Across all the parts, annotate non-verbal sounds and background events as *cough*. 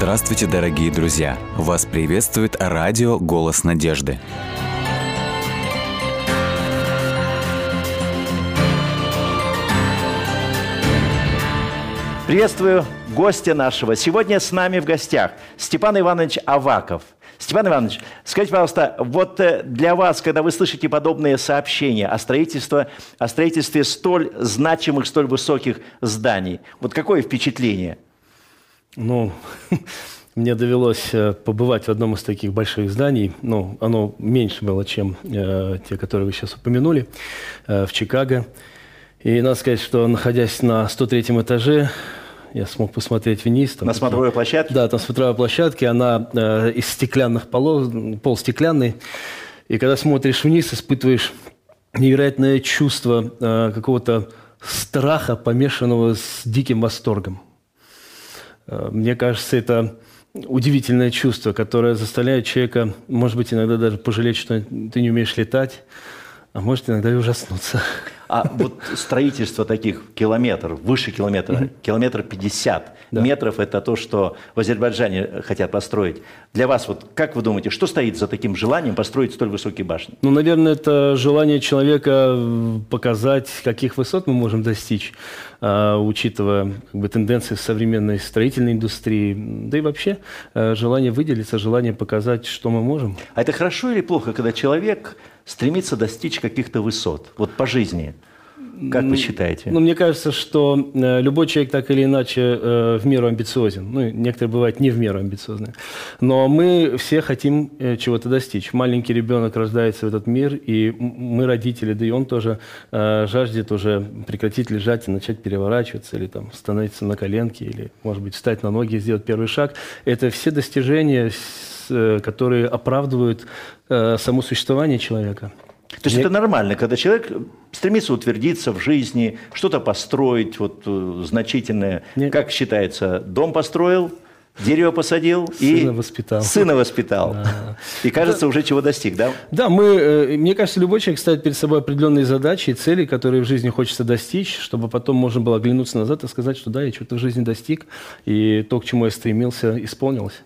Здравствуйте, дорогие друзья! Вас приветствует радио «Голос надежды». Приветствую гостя нашего. Сегодня с нами в гостях Степан Иванович Аваков. Степан Иванович, скажите, пожалуйста, вот э, для вас, когда вы слышите подобные сообщения о строительстве, о строительстве столь значимых, столь высоких зданий, вот какое впечатление? Ну, *laughs* мне довелось э, побывать в одном из таких больших зданий. Ну, оно меньше было, чем э, те, которые вы сейчас упомянули, э, в Чикаго. И надо сказать, что находясь на 103 этаже, я смог посмотреть вниз. Там, на смотровой площадке? Да, там смотровая площадка, она э, из стеклянных полос, пол стеклянный. И когда смотришь вниз, испытываешь невероятное чувство э, какого-то страха, помешанного с диким восторгом. Э, мне кажется, это удивительное чувство, которое заставляет человека, может быть, иногда даже пожалеть, что ты не умеешь летать, а может иногда и ужаснуться. А вот строительство таких километров, выше километра, километр 50 да. метров – это то, что в Азербайджане хотят построить. Для вас, вот как вы думаете, что стоит за таким желанием построить столь высокие башни? Ну, наверное, это желание человека показать, каких высот мы можем достичь, а, учитывая как бы, тенденции современной строительной индустрии, да и вообще а, желание выделиться, желание показать, что мы можем. А это хорошо или плохо, когда человек стремится достичь каких-то высот, вот по жизни? Как вы считаете? Ну, мне кажется, что э, любой человек так или иначе э, в меру амбициозен. Ну, некоторые бывают не в меру амбициозны. Но мы все хотим э, чего-то достичь. Маленький ребенок рождается в этот мир, и мы, родители, да и он тоже жаждет уже прекратить лежать и начать переворачиваться, или там становиться на коленки, или, может быть, встать на ноги и сделать первый шаг. Это все достижения, которые оправдывают само существование человека. То есть Мне... это нормально, когда человек стремится утвердиться в жизни, что-то построить вот, э, значительное. Мне... Как считается, дом построил, дерево посадил сына и воспитал. сына воспитал. Да. И кажется, да. уже чего достиг, да? Да, мы, э, мне кажется, любой человек ставит перед собой определенные задачи и цели, которые в жизни хочется достичь, чтобы потом можно было оглянуться назад и сказать, что да, я что-то в жизни достиг, и то, к чему я стремился, исполнилось.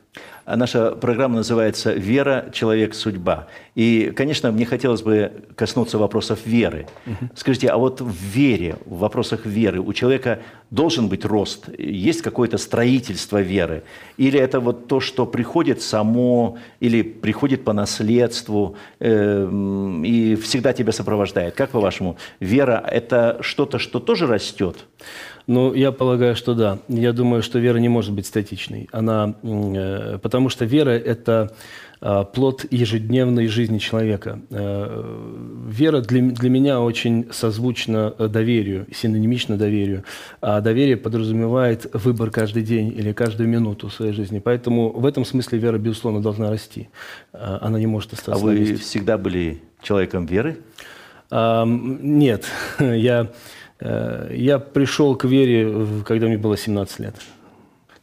А наша программа называется «Вера. Человек. Судьба». И, конечно, мне хотелось бы коснуться вопросов веры. Угу. Скажите, а вот в вере, в вопросах веры у человека должен быть рост? Есть какое-то строительство веры? Или это вот то, что приходит само, или приходит по наследству э, и всегда тебя сопровождает? Как по-вашему, вера – это что-то, что тоже растет? Ну, я полагаю, что да. Я думаю, что вера не может быть статичной. Она, э, потому что вера – это э, плод ежедневной жизни человека. Э, вера для, для меня очень созвучна доверию, синонимична доверию. А доверие подразумевает выбор каждый день или каждую минуту своей жизни. Поэтому в этом смысле вера, безусловно, должна расти. Э, она не может остаться А вы всегда были человеком веры? Э, нет. *laughs* Я Э, я пришел к вере, когда мне было 17 лет.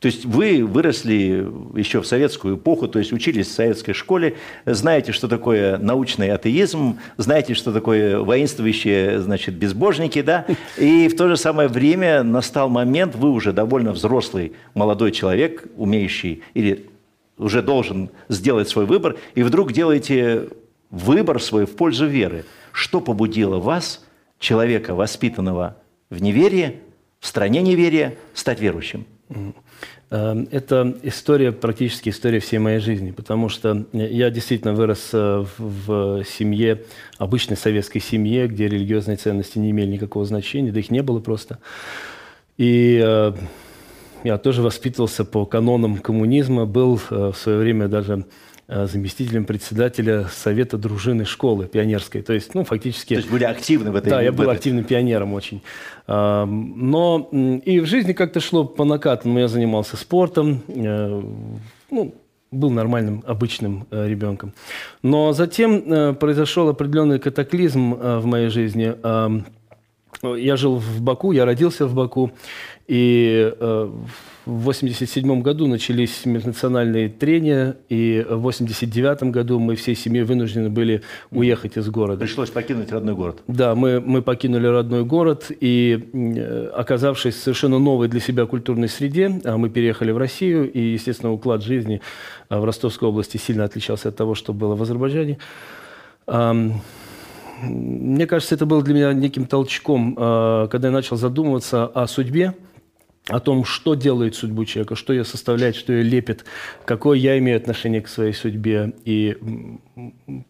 То есть вы выросли еще в советскую эпоху, то есть учились в советской школе, знаете, что такое научный атеизм, знаете, что такое воинствующие, значит, безбожники, да, и в то же самое время настал момент, вы уже довольно взрослый молодой человек, умеющий или уже должен сделать свой выбор, и вдруг делаете выбор свой в пользу веры. Что побудило вас – человека, воспитанного в неверии, в стране неверия, стать верующим? Эм, это история, практически история всей моей жизни, потому что я действительно вырос э, в семье, обычной советской семье, где религиозные ценности не имели никакого значения, да их не было просто. И э, я тоже воспитывался по канонам коммунизма, был э, в свое время даже Э, заместителем председателя совета дружины школы пионерской. То есть, ну, фактически... То есть были активны в этой... Да, я был активным пионером очень. Но и в жизни как-то шло по накатанному. Я занимался спортом, э, ну, был нормальным, обычным э, ребенком. Но затем произошел определенный катаклизм в моей жизни. Я жил в Баку, я родился в Баку, и э, в 87 году начались межнациональные трения, и в 89 году мы всей семьей вынуждены были уехать из города. Пришлось покинуть родной город. Да, мы, мы покинули родной город, и э, оказавшись в совершенно новой для себя культурной среде, а мы переехали в Россию, и, естественно, уклад жизни э, в Ростовской области сильно отличался от того, что было в Азербайджане. Мне кажется, это было для меня неким толчком, э, когда я начал задумываться о судьбе, о том, что делает судьбу человека, что ее составляет, что ее лепит, какое я имею отношение к своей судьбе и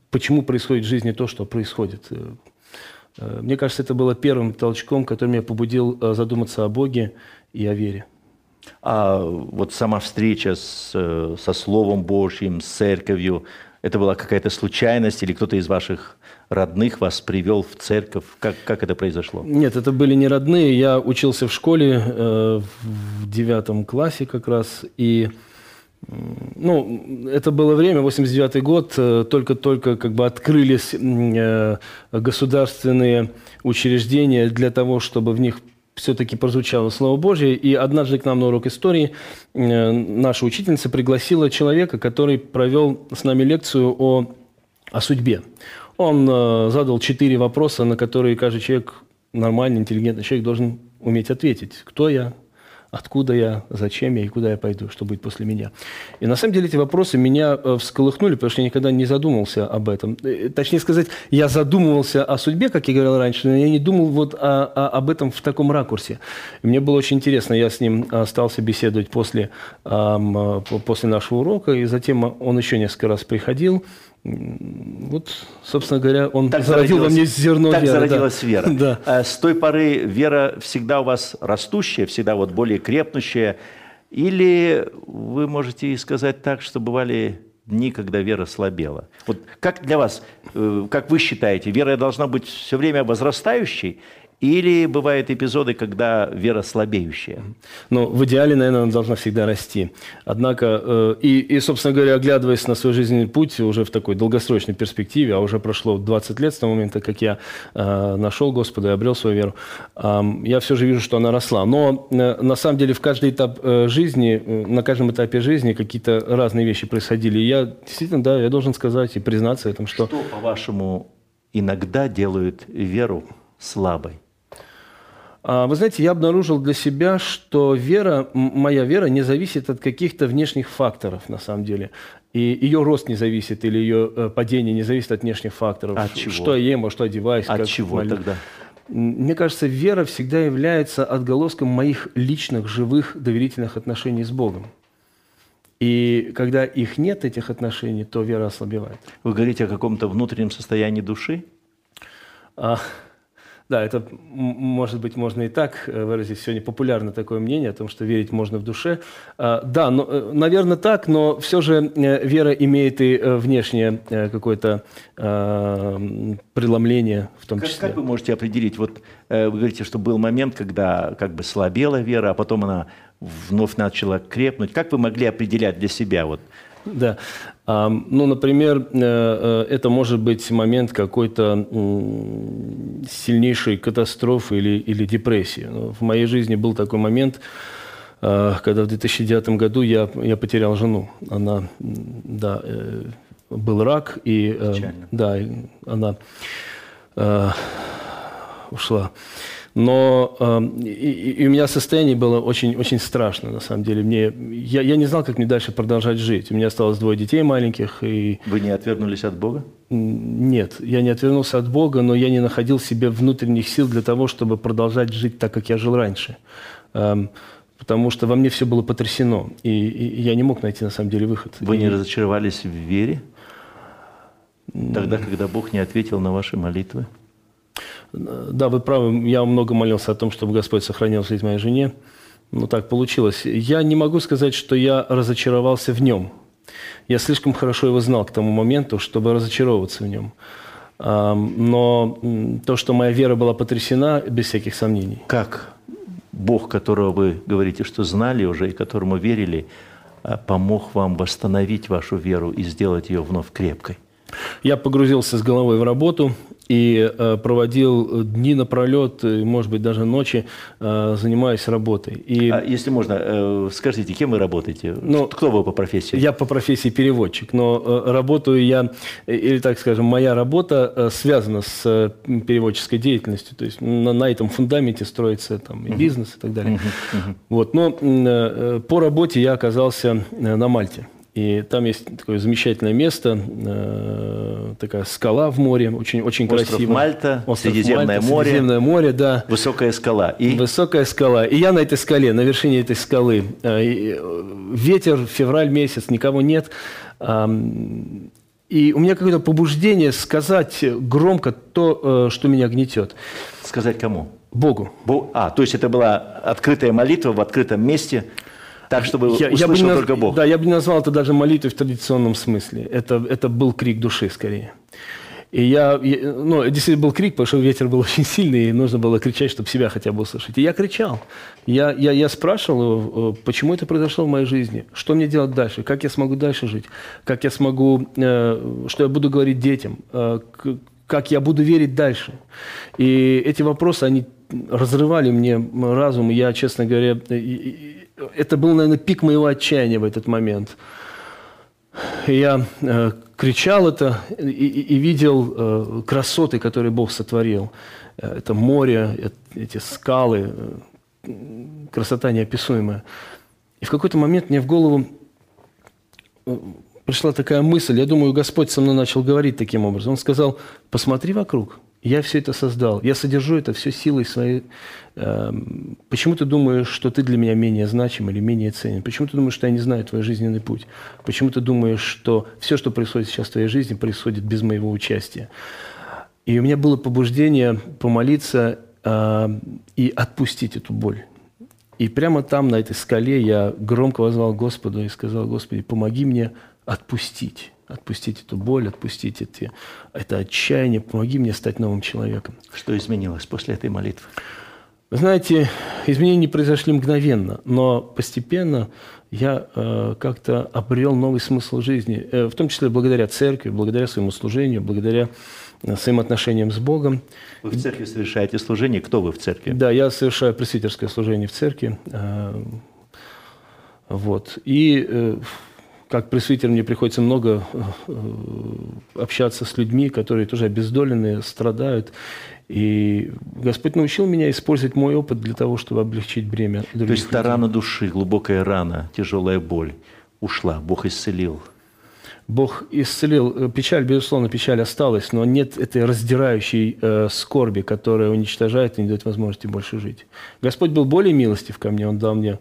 почему происходит в жизни то, что происходит. Э, э, мне кажется, это было первым толчком, который меня побудил задуматься о Боге и о вере. А вот сама встреча с, со Словом Божьим, с церковью, это была какая-то случайность или кто-то из ваших родных вас привел в церковь? Как, как это произошло? Нет, это были не родные. Я учился в школе э, в девятом классе как раз. И ну, это было время, 89 год, э, только-только как бы открылись э, государственные учреждения для того, чтобы в них все-таки прозвучало Слово Божье. И однажды к нам на урок истории э, наша учительница пригласила человека, который провел с нами лекцию о, о судьбе. Он э, задал четыре вопроса, на которые каждый человек, нормальный, интеллигентный человек должен уметь ответить. Кто я? Откуда я? Зачем я? И куда я пойду? Что будет после меня? И на самом деле эти вопросы меня э, всколыхнули, потому что я никогда не задумывался об этом. Э, точнее сказать, я задумывался о судьбе, как я говорил раньше, но я не думал вот о, о, об этом в таком ракурсе. И мне было очень интересно. Я с ним остался беседовать после, э, после нашего урока, и затем он еще несколько раз приходил. Вот, собственно говоря, он так зародил во мне зерно так веры. Так зародилась *laughs* да. вера. Да. А с той поры вера всегда у вас растущая, всегда вот более крепнущая? Или вы можете сказать так, что бывали дни, когда вера слабела? Вот как для вас, э, как вы считаете, вера должна быть все время возрастающей или бывают эпизоды, когда вера слабеющая? Ну, в идеале, наверное, она должна всегда расти. Однако, э, и, и, собственно говоря, оглядываясь на свой жизненный путь уже в такой долгосрочной перспективе, а уже прошло 20 лет с того момента, как я э, нашел Господа и обрел свою веру, э, я все же вижу, что она росла. Но э, на самом деле в каждый этап э, жизни, э, на каждом этапе жизни какие-то разные вещи происходили. И я действительно, да, я должен сказать и признаться в этом, что... Что, по-вашему, иногда делают веру слабой? А, вы знаете, я обнаружил для себя, что вера, моя вера не зависит от каких-то внешних факторов, на самом деле. И ее рост не зависит, или ее э, падение не зависит от внешних факторов. От чего? Что я ем, а что одеваюсь. От чего молю. тогда? Мне кажется, вера всегда является отголоском моих личных, живых, доверительных отношений с Богом. И когда их нет, этих отношений, то вера ослабевает. Вы говорите о каком-то внутреннем состоянии души? А, да, это, может быть, можно и так э, выразить. Сегодня популярно такое мнение о том, что верить можно в душе. А, да, но, э, наверное, так, но все же э, вера имеет и внешнее какое-то а, преломление в том как, числе. Как вы можете определить? Вот вы говорите, что был момент, когда как бы слабела вера, а потом она вновь начала крепнуть. Как вы могли определять для себя вот да. Ну, например, э, э, это может быть момент какой-то сильнейшей катастрофы или, или депрессии. Ну, в моей жизни был такой момент, э, когда в 2009 году я, я потерял жену. Она, да, был рак, и, Печально. да, она ушла. Но э, и, и у меня состояние было очень, очень страшно, на самом деле. Мне, я, я не знал, как мне дальше продолжать жить. У меня осталось двое детей маленьких. И... Вы не отвернулись от Бога? Нет, я не отвернулся от Бога, но я не находил в себе внутренних сил для того, чтобы продолжать жить так, как я жил раньше. Эм, потому что во мне все было потрясено, и, и я не мог найти, на самом деле, выход. Вы и... не разочаровались в вере? Тогда, когда Бог не ответил на ваши молитвы? Да, вы правы, я много молился о том, чтобы Господь сохранил жизнь моей жене. Ну, так получилось. Я не могу сказать, что я разочаровался в нем. Я слишком хорошо его знал к тому моменту, чтобы разочаровываться в нем. Но то, что моя вера была потрясена, без всяких сомнений. Как Бог, которого вы говорите, что знали уже и которому верили, а, помог вам восстановить вашу веру и сделать ее вновь крепкой? Я погрузился с головой в работу, и э, проводил дни напролет, и, может быть, даже ночи, э, занимаясь работой. И А если можно, э, скажите, кем вы работаете? Ну, Кто вы по профессии? я по профессии переводчик, но э, работаю я, э, или так скажем, моя работа э, связана с э, переводческой деятельностью, то есть на, на этом фундаменте строится там и бизнес и так далее. Вот, но э, по работе я оказался э, на Мальте. И там есть такое замечательное место, э, такая скала в море, очень, очень Остров красиво. Мальта, Средиземное море. Средиземное море, да. Высокая скала. И Высокая скала. И я на этой скале, на вершине этой скалы. Э, э, Ветер, февраль месяц, никого нет. Ам, И у меня какое-то побуждение сказать громко то, э, что меня гнетет. сказать кому? Богу. Бо- А, то есть это была открытая молитва в открытом месте, так, чтобы Я- я бы услышал наз- только Бог. Да, я бы не назвал это даже молитвой в традиционном смысле. Это, это был крик души скорее. И я, я- ну, действительно был крик, потому что ветер был *laughs* очень сильный, и нужно было кричать, чтобы себя хотя бы услышать. И я кричал. Я, я, я спрашивал, э, почему это произошло в моей жизни, что мне делать дальше, как я смогу дальше жить, как я смогу, э, что я буду говорить детям, э, как я буду верить дальше. И эти вопросы, они разрывали мне разум. Я, честно говоря, это был, наверное, пик моего отчаяния в этот момент. Я э, кричал это и, и- видел э, красоты, которые Бог сотворил. Э, Это море, э- эти скалы, э, красота неописуемая. И в какой-то момент мне в голову э, пришла такая мысль. Я думаю, Господь со мной начал говорить таким образом. Он сказал, посмотри вокруг. Я все это создал. Я содержу это все силой своей. Эм, Почему ты думаешь, что ты для меня менее значим или менее ценен? Почему ты думаешь, что я не знаю твой жизненный путь? Почему ты думаешь, что все, что происходит сейчас в твоей жизни, происходит без моего участия? И у меня было побуждение помолиться э, и отпустить эту боль. И прямо там, на этой скале, я громко возвал Господу и сказал, Господи, помоги мне отпустить. Отпустить эту боль, отпустить эти, это отчаяние, помоги мне стать новым человеком. Что изменилось после этой молитвы? Вы знаете, изменения не произошли мгновенно, но постепенно я э, как-то обрел новый смысл жизни, э, в том числе благодаря церкви, благодаря своему служению, благодаря э, своим отношениям с Богом. Вы в церкви совершаете служение. Кто вы в церкви? Да, я совершаю пресвитерское служение в церкви. э, Вот. И э, как пресвитер мне приходится много э, общаться с людьми, которые тоже обездоленные, страдают. И Господь научил меня использовать мой опыт для того, чтобы облегчить бремя других То есть та людей. рана души, глубокая рана, тяжелая боль ушла, Бог исцелил. Бог исцелил. Э, Печаль, безусловно, печаль осталась, но нет этой раздирающей э, скорби, которая уничтожает и не дает возможности больше жить. Господь был более милостив ко мне, Он дал мне э,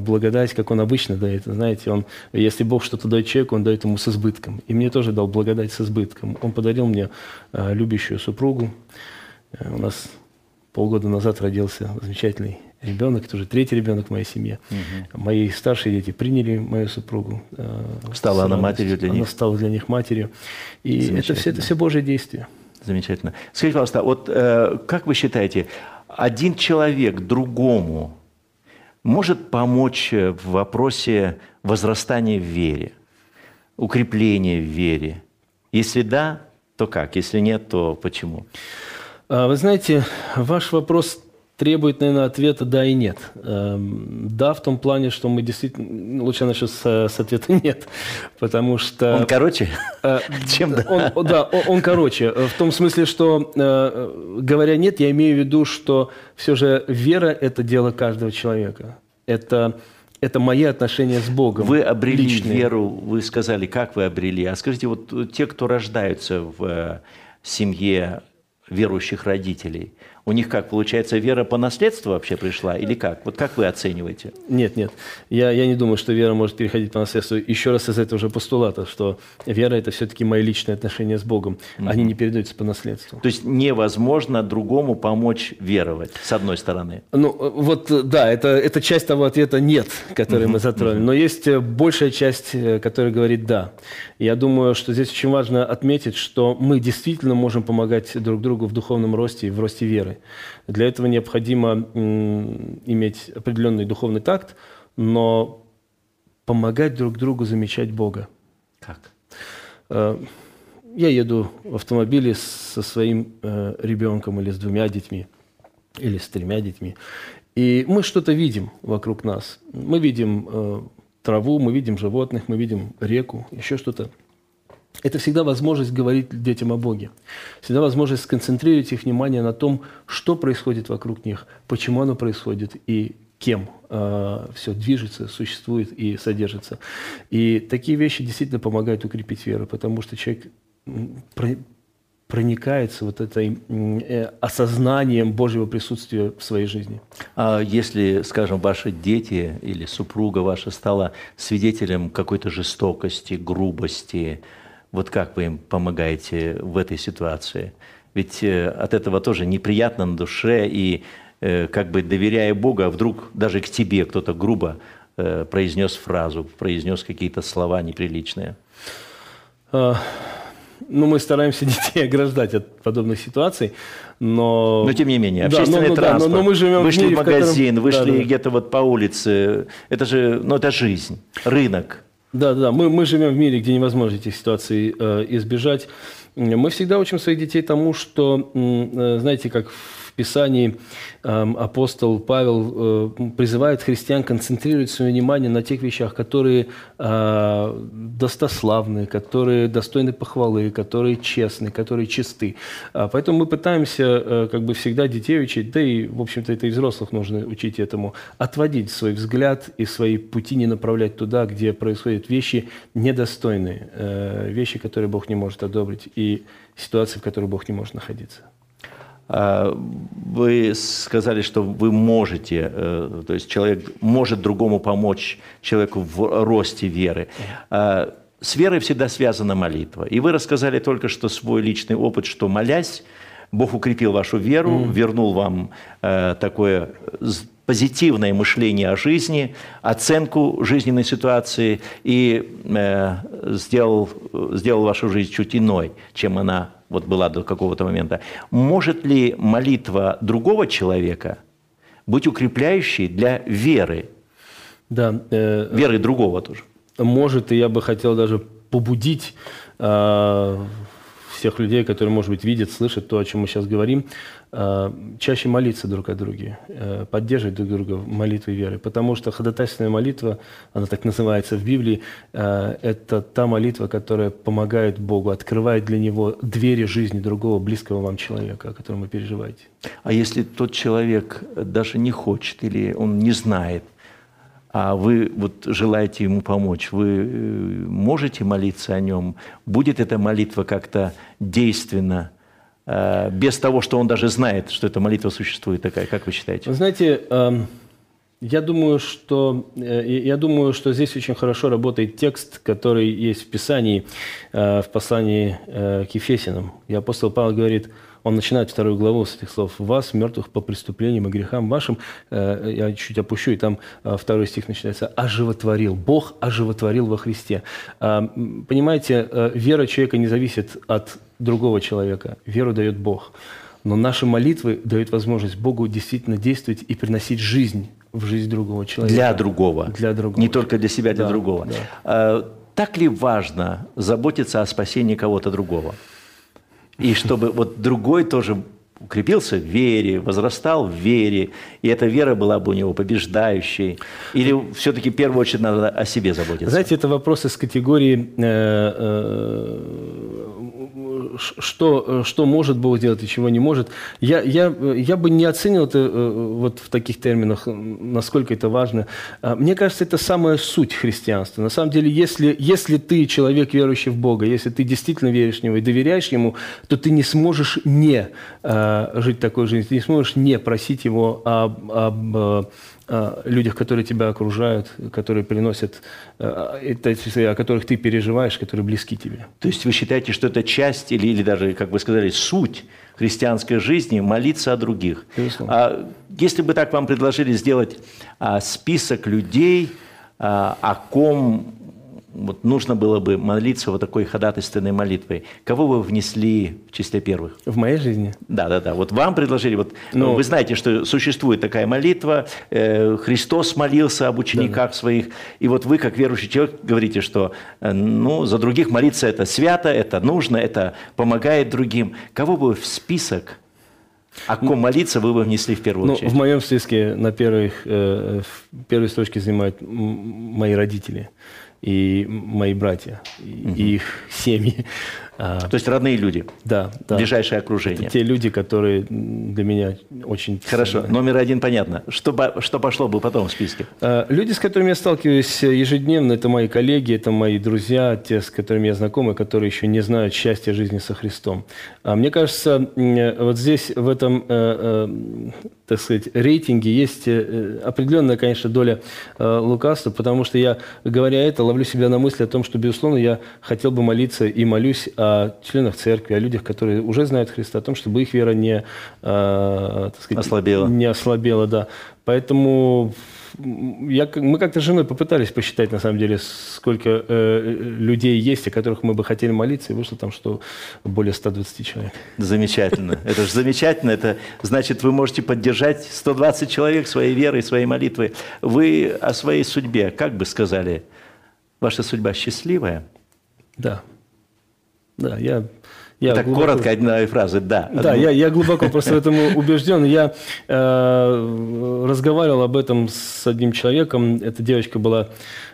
благодать, как Он обычно дает. Знаете, он, если Бог что-то дает человеку, Он дает ему с избытком. И мне тоже дал благодать с избытком. Он подарил мне э, любящую супругу. Э, У нас полгода назад родился замечательный ребенок, это уже третий ребенок в моей семье. Мои старшие дети приняли мою супругу. э, Стала она матерью для Она них? стала для них матерью. И это все, это все Божье действие. Замечательно. Скажите, пожалуйста, вот э, как вы считаете, один человек другому может помочь э, в вопросе возрастания в вере, укрепления в вере? Если да, то как? Если нет, то почему? А, Вы знаете, ваш вопрос требует, наверное, ответа «да» и «нет». Эм, Да, в том плане, что мы действительно... Лучше я начну с, с ответа *laughs* «нет», потому что... Он короче? Э, *laughs* Чем да? Он, да, он короче. Э, В том смысле, что, э, говоря «нет», я имею в виду, что все же вера – это дело каждого человека. Это, это мои отношения с Богом. Вы обрели личные. веру, вы сказали, как вы обрели. А скажите, вот э, те, кто рождаются в э, семье верующих родителей, у них как, получается, вера по наследству вообще пришла или как? Вот как вы оцениваете? Нет, нет. Я, я не думаю, что вера может переходить по наследству. Еще раз из этого же постулата, что вера – это все-таки мои личные отношения с Богом. Они не передаются по наследству. То есть невозможно другому помочь веровать, с одной стороны. Ну, вот, да, это, это часть того ответа «нет», который мы затронули. Но есть э, большая часть, э, которая говорит «да». Я думаю, что здесь очень важно отметить, что мы действительно можем помогать друг другу в духовном росте и в росте веры. Для этого необходимо иметь определенный духовный такт, но помогать друг другу замечать Бога. Как? Э, я еду в автомобиле со своим э, ребенком или с двумя детьми, или с тремя детьми, и мы что-то видим вокруг нас. Мы видим э, траву, мы видим животных, мы видим реку, еще что-то. Это всегда возможность говорить детям о Боге. Всегда возможность сконцентрировать их внимание на том, что происходит вокруг них, почему оно происходит и кем э, все движется, существует и содержится. И такие вещи действительно помогают укрепить веру, потому что человек проникается вот этой э, осознанием Божьего присутствия в своей жизни. А если, скажем, ваши дети или супруга ваша стала свидетелем какой-то жестокости, грубости, вот как вы им помогаете в этой ситуации? Ведь э, от этого тоже неприятно на душе, и э, как бы доверяя Богу, а вдруг даже к тебе кто-то грубо произнес фразу, произнес какие-то слова неприличные. Ну, мы стараемся *laughs* детей ограждать от подобных ситуаций, но... Но тем не менее, общественный да, ну, транспорт, да, но, но мы живем вышли в, мире, в магазин, в котором... вышли да. где-то вот по улице, это же, ну, это жизнь, рынок. Да, да, мы, мы живем в мире, где невозможно этих ситуаций э, избежать. Мы всегда учим своих детей тому, что, э, знаете, как в Писании э, апостол Павел э, призывает христиан концентрировать свое внимание на тех вещах, которые э, достославны, которые достойны похвалы, которые честны, которые чисты. А, поэтому мы пытаемся э, как бы всегда детей учить, да и, в общем-то, это и взрослых нужно учить этому, отводить свой взгляд и свои пути не направлять туда, где происходят вещи недостойные, вещи, которые Бог не может одобрить, и ситуации, в которых Бог не может находиться. А, вы сказали, что вы можете, э, то есть человек может другому помочь человеку в росте веры. А, с верой всегда связана молитва. И вы рассказали только что свой личный опыт, что молясь, Бог укрепил вашу веру, mm. вернул вам э, такое позитивное мышление о жизни, оценку жизненной ситуации и э, сделал, сделал вашу жизнь чуть иной, чем она вот была до какого-то момента. Может ли молитва другого человека быть укрепляющей для веры? Да. Э, веры другого тоже. Может, и я бы хотел даже побудить э, всех людей, которые, может быть, видят, слышат то, о чем мы сейчас говорим, э, чаще молиться друг о друге, э, поддерживать друг друга в молитве веры. Потому что ходатайственная молитва, она так называется в Библии, э, это та молитва, которая помогает Богу, открывает для Него двери жизни другого близкого вам человека, о котором вы переживаете. А если тот человек даже не хочет или он не знает, а вы вот желаете ему помочь, вы э, можете молиться о нем? Будет эта молитва как-то действенна, э, без того, что он даже знает, что эта молитва существует такая, как вы считаете? Вы знаете, эм, я думаю, что, э, я думаю, что здесь очень хорошо работает текст, который есть в Писании, в послании к Ефесинам. И апостол Павел говорит – он начинает вторую главу с этих слов. «Вас, мертвых по преступлениям и грехам вашим». Э, я чуть опущу, и там э, второй стих начинается. «Оживотворил». Бог оживотворил во Христе. А, понимаете, э, вера человека не зависит от другого человека. Веру дает Бог. Но наши молитвы дают возможность Богу действительно действовать и приносить жизнь в жизнь другого человека. Для другого. Для другого. Не только для себя, для да, другого. Да. А, так ли важно заботиться о спасении кого-то другого? И чтобы вот другой тоже укрепился в вере, возрастал в вере, и эта вера была бы у него побеждающей? Или все-таки в первую очередь надо о себе заботиться? Знаете, это вопрос из категории э, э, что, что может Бог сделать и чего не может. Я, я, я бы не оценил это э, вот в таких терминах, насколько это важно. А, мне кажется, это самая суть христианства. На самом деле, если, если ты человек, верующий в Бога, если ты действительно веришь в Него и доверяешь Ему, то ты не сможешь не э, жить такой жизнью, ты не сможешь не просить Его об, об э, людях, которые тебя окружают, которые приносят, о которых ты переживаешь, которые близки тебе. То есть вы считаете, что это часть или, или даже, как вы сказали, суть христианской жизни – молиться о других? А если бы так вам предложили сделать а, список людей, а, о ком вот нужно было бы молиться вот такой ходатайственной молитвой, кого вы внесли в числе первых? В моей жизни? Да, да, да. Вот вам предложили, вот ну, вы знаете, что существует такая молитва, э, Христос молился об учениках да. своих, и вот вы, как верующий человек, говорите, что э, ну, за других молиться это свято, это нужно, это помогает другим. Кого бы в список о ком молиться вы бы внесли в первую ну, очередь? В моем списке на первых, э, в первой строчке занимают мои родители и мои братья, и угу. их семьи. А, То есть родные люди? Да, да. Ближайшее окружение? Это те люди, которые для меня очень... Хорошо, номер один понятно. Что, что пошло бы потом в списке? А, люди, с которыми я сталкиваюсь ежедневно, это мои коллеги, это мои друзья, те, с которыми я знаком, и которые еще не знают счастья жизни со Христом. А мне кажется, вот здесь, в этом э, э, так сказать, рейтинге есть э, определенная, конечно, доля лукавства, потому что я, говоря это, ловлю себя на мысли о том, что, безусловно, я хотел бы молиться и молюсь о о членах церкви, о людях, которые уже знают Христа, о том, чтобы их вера не, э, так сказать, ослабела. Не ослабела, да. Поэтому я, мы как-то с женой попытались посчитать, на самом деле, сколько э, людей есть, о которых мы бы хотели молиться, и вышло там, что более 120 человек. Замечательно. Это же замечательно. Это значит, вы можете поддержать 120 человек своей верой, своей молитвой. Вы о своей судьбе, как бы сказали, ваша судьба счастливая? Да. Да, я... я так глубоко... коротко, одна фраза, да. Да, я, я глубоко просто в этом *laughs* убежден. Я э, разговаривал об этом с одним человеком. Эта девочка была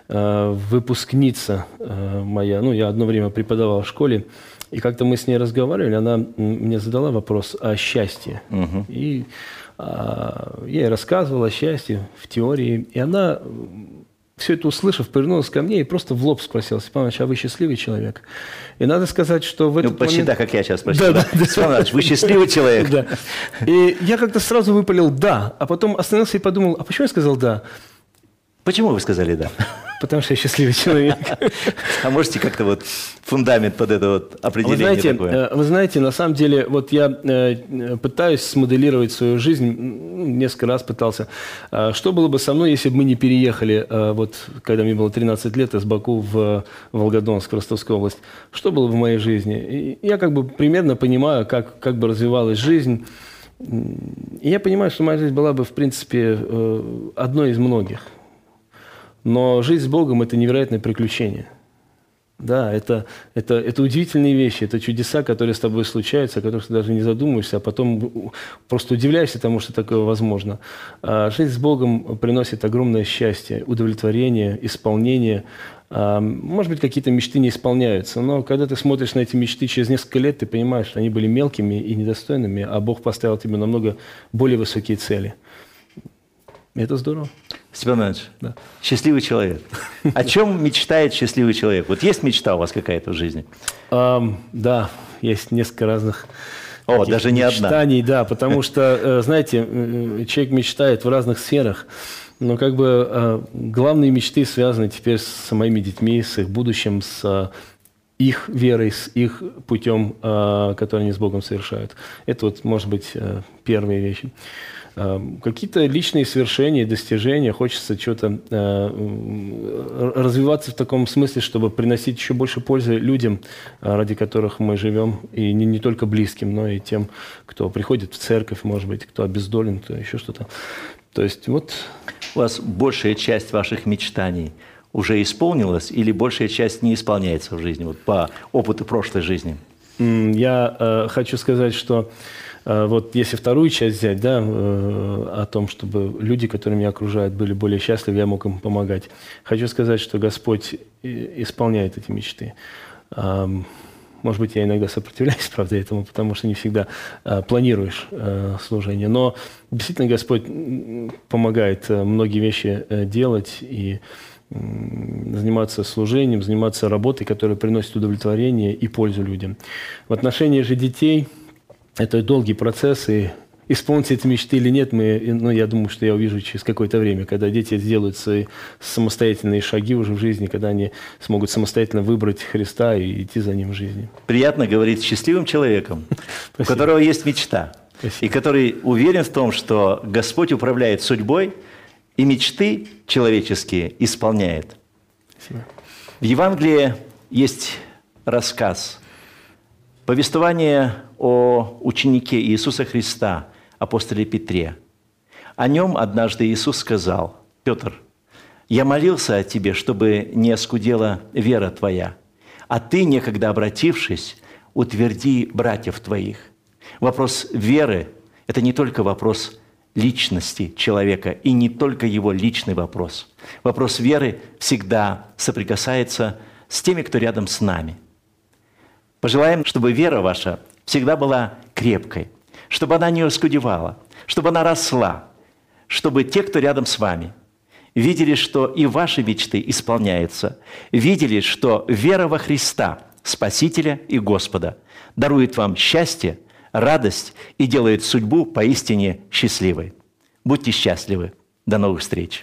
э, выпускница э, моя. Ну, я одно время преподавал в школе. И как-то мы с ней разговаривали, она мне задала вопрос о счастье. Угу. И а, я ей рассказывал о счастье в теории. И она все это услышав, повернулась ко мне и просто в лоб спросила, Степан Иванович, а вы счастливый человек? И надо сказать, что в этот ну, почти момент... так, как я сейчас спросил. Да, да. да. Степан Иванович, вы счастливый человек? Да. И я как-то сразу выпалил «да», а потом остановился и подумал, а почему я сказал «да»? Почему вы сказали «да»? Потому что я счастливый человек. А можете как-то вот фундамент под это вот определение вы знаете, такое? Э, вы знаете, на самом деле, вот я э, пытаюсь смоделировать свою жизнь, несколько раз пытался. А что было бы со мной, если бы мы не переехали, э, вот когда мне было 13 лет, из Баку в Волгодонск, в Ростовскую область? Что было бы в моей жизни? И я как бы примерно понимаю, как, как бы развивалась жизнь. И я понимаю, что моя жизнь была бы, в принципе, одной из многих – но жизнь с Богом – это невероятное приключение. Да, это, это, это удивительные вещи, это чудеса, которые с тобой случаются, о которых ты даже не задумываешься, а потом просто удивляешься тому, что такое возможно. А жизнь с Богом приносит огромное счастье, удовлетворение, исполнение. А, может быть, какие-то мечты не исполняются, но когда ты смотришь на эти мечты через несколько лет, ты понимаешь, что они были мелкими и недостойными, а Бог поставил тебе намного более высокие цели. Это здорово. Степан Иванович, да. счастливый человек. О чем мечтает счастливый человек? Вот есть мечта у вас какая-то в жизни? Um, да, есть несколько разных О, даже не мечтаний, одна. да, потому что, э, знаете, э, человек мечтает в разных сферах, но как бы э, главные мечты связаны теперь с моими детьми, с их будущим, с их верой, с их путем, который они с Богом совершают. Это вот, может быть, первые вещи. Эм, какие-то личные свершения, достижения, хочется что-то э, развиваться в таком смысле, чтобы приносить еще больше пользы людям, э, ради которых мы живем, и не, не только близким, но и тем, кто приходит в церковь, может быть, кто обездолен, кто еще что-то. То есть вот... У вас большая часть ваших мечтаний уже исполнилась или большая часть не исполняется в жизни, вот по опыту прошлой жизни? Я э, хочу сказать, что Э, вот если вторую часть взять, да, э, о том, чтобы люди, которые меня окружают, были более счастливы, я мог им помогать. Хочу сказать, что Господь исполняет эти мечты. Может быть, я иногда сопротивляюсь, *laughs* правда, этому, потому что не всегда э, планируешь служение. Но действительно Господь помогает многие вещи делать и заниматься служением, заниматься работой, которая приносит удовлетворение и пользу людям. В отношении же детей – это долгий процесс, и исполнить эти мечты или нет, мы, ну, я думаю, что я увижу через какое-то время, когда дети сделают свои самостоятельные шаги уже в жизни, когда они смогут самостоятельно выбрать Христа и идти за Ним в жизни. Приятно говорить с счастливым человеком, у которого есть мечта, Спасибо. и который уверен в том, что Господь управляет судьбой и мечты человеческие исполняет. Спасибо. В Евангелии есть рассказ, повествование о ученике Иисуса Христа, апостоле Петре. О нем однажды Иисус сказал, «Петр, я молился о тебе, чтобы не оскудела вера твоя, а ты, некогда обратившись, утверди братьев твоих». Вопрос веры – это не только вопрос личности человека и не только его личный вопрос. Вопрос веры всегда соприкасается с теми, кто рядом с нами. Пожелаем, чтобы вера ваша всегда была крепкой, чтобы она не оскудевала, чтобы она росла, чтобы те, кто рядом с вами, видели, что и ваши мечты исполняются, видели, что вера во Христа, Спасителя и Господа, дарует вам счастье, радость и делает судьбу поистине счастливой. Будьте счастливы. До новых встреч.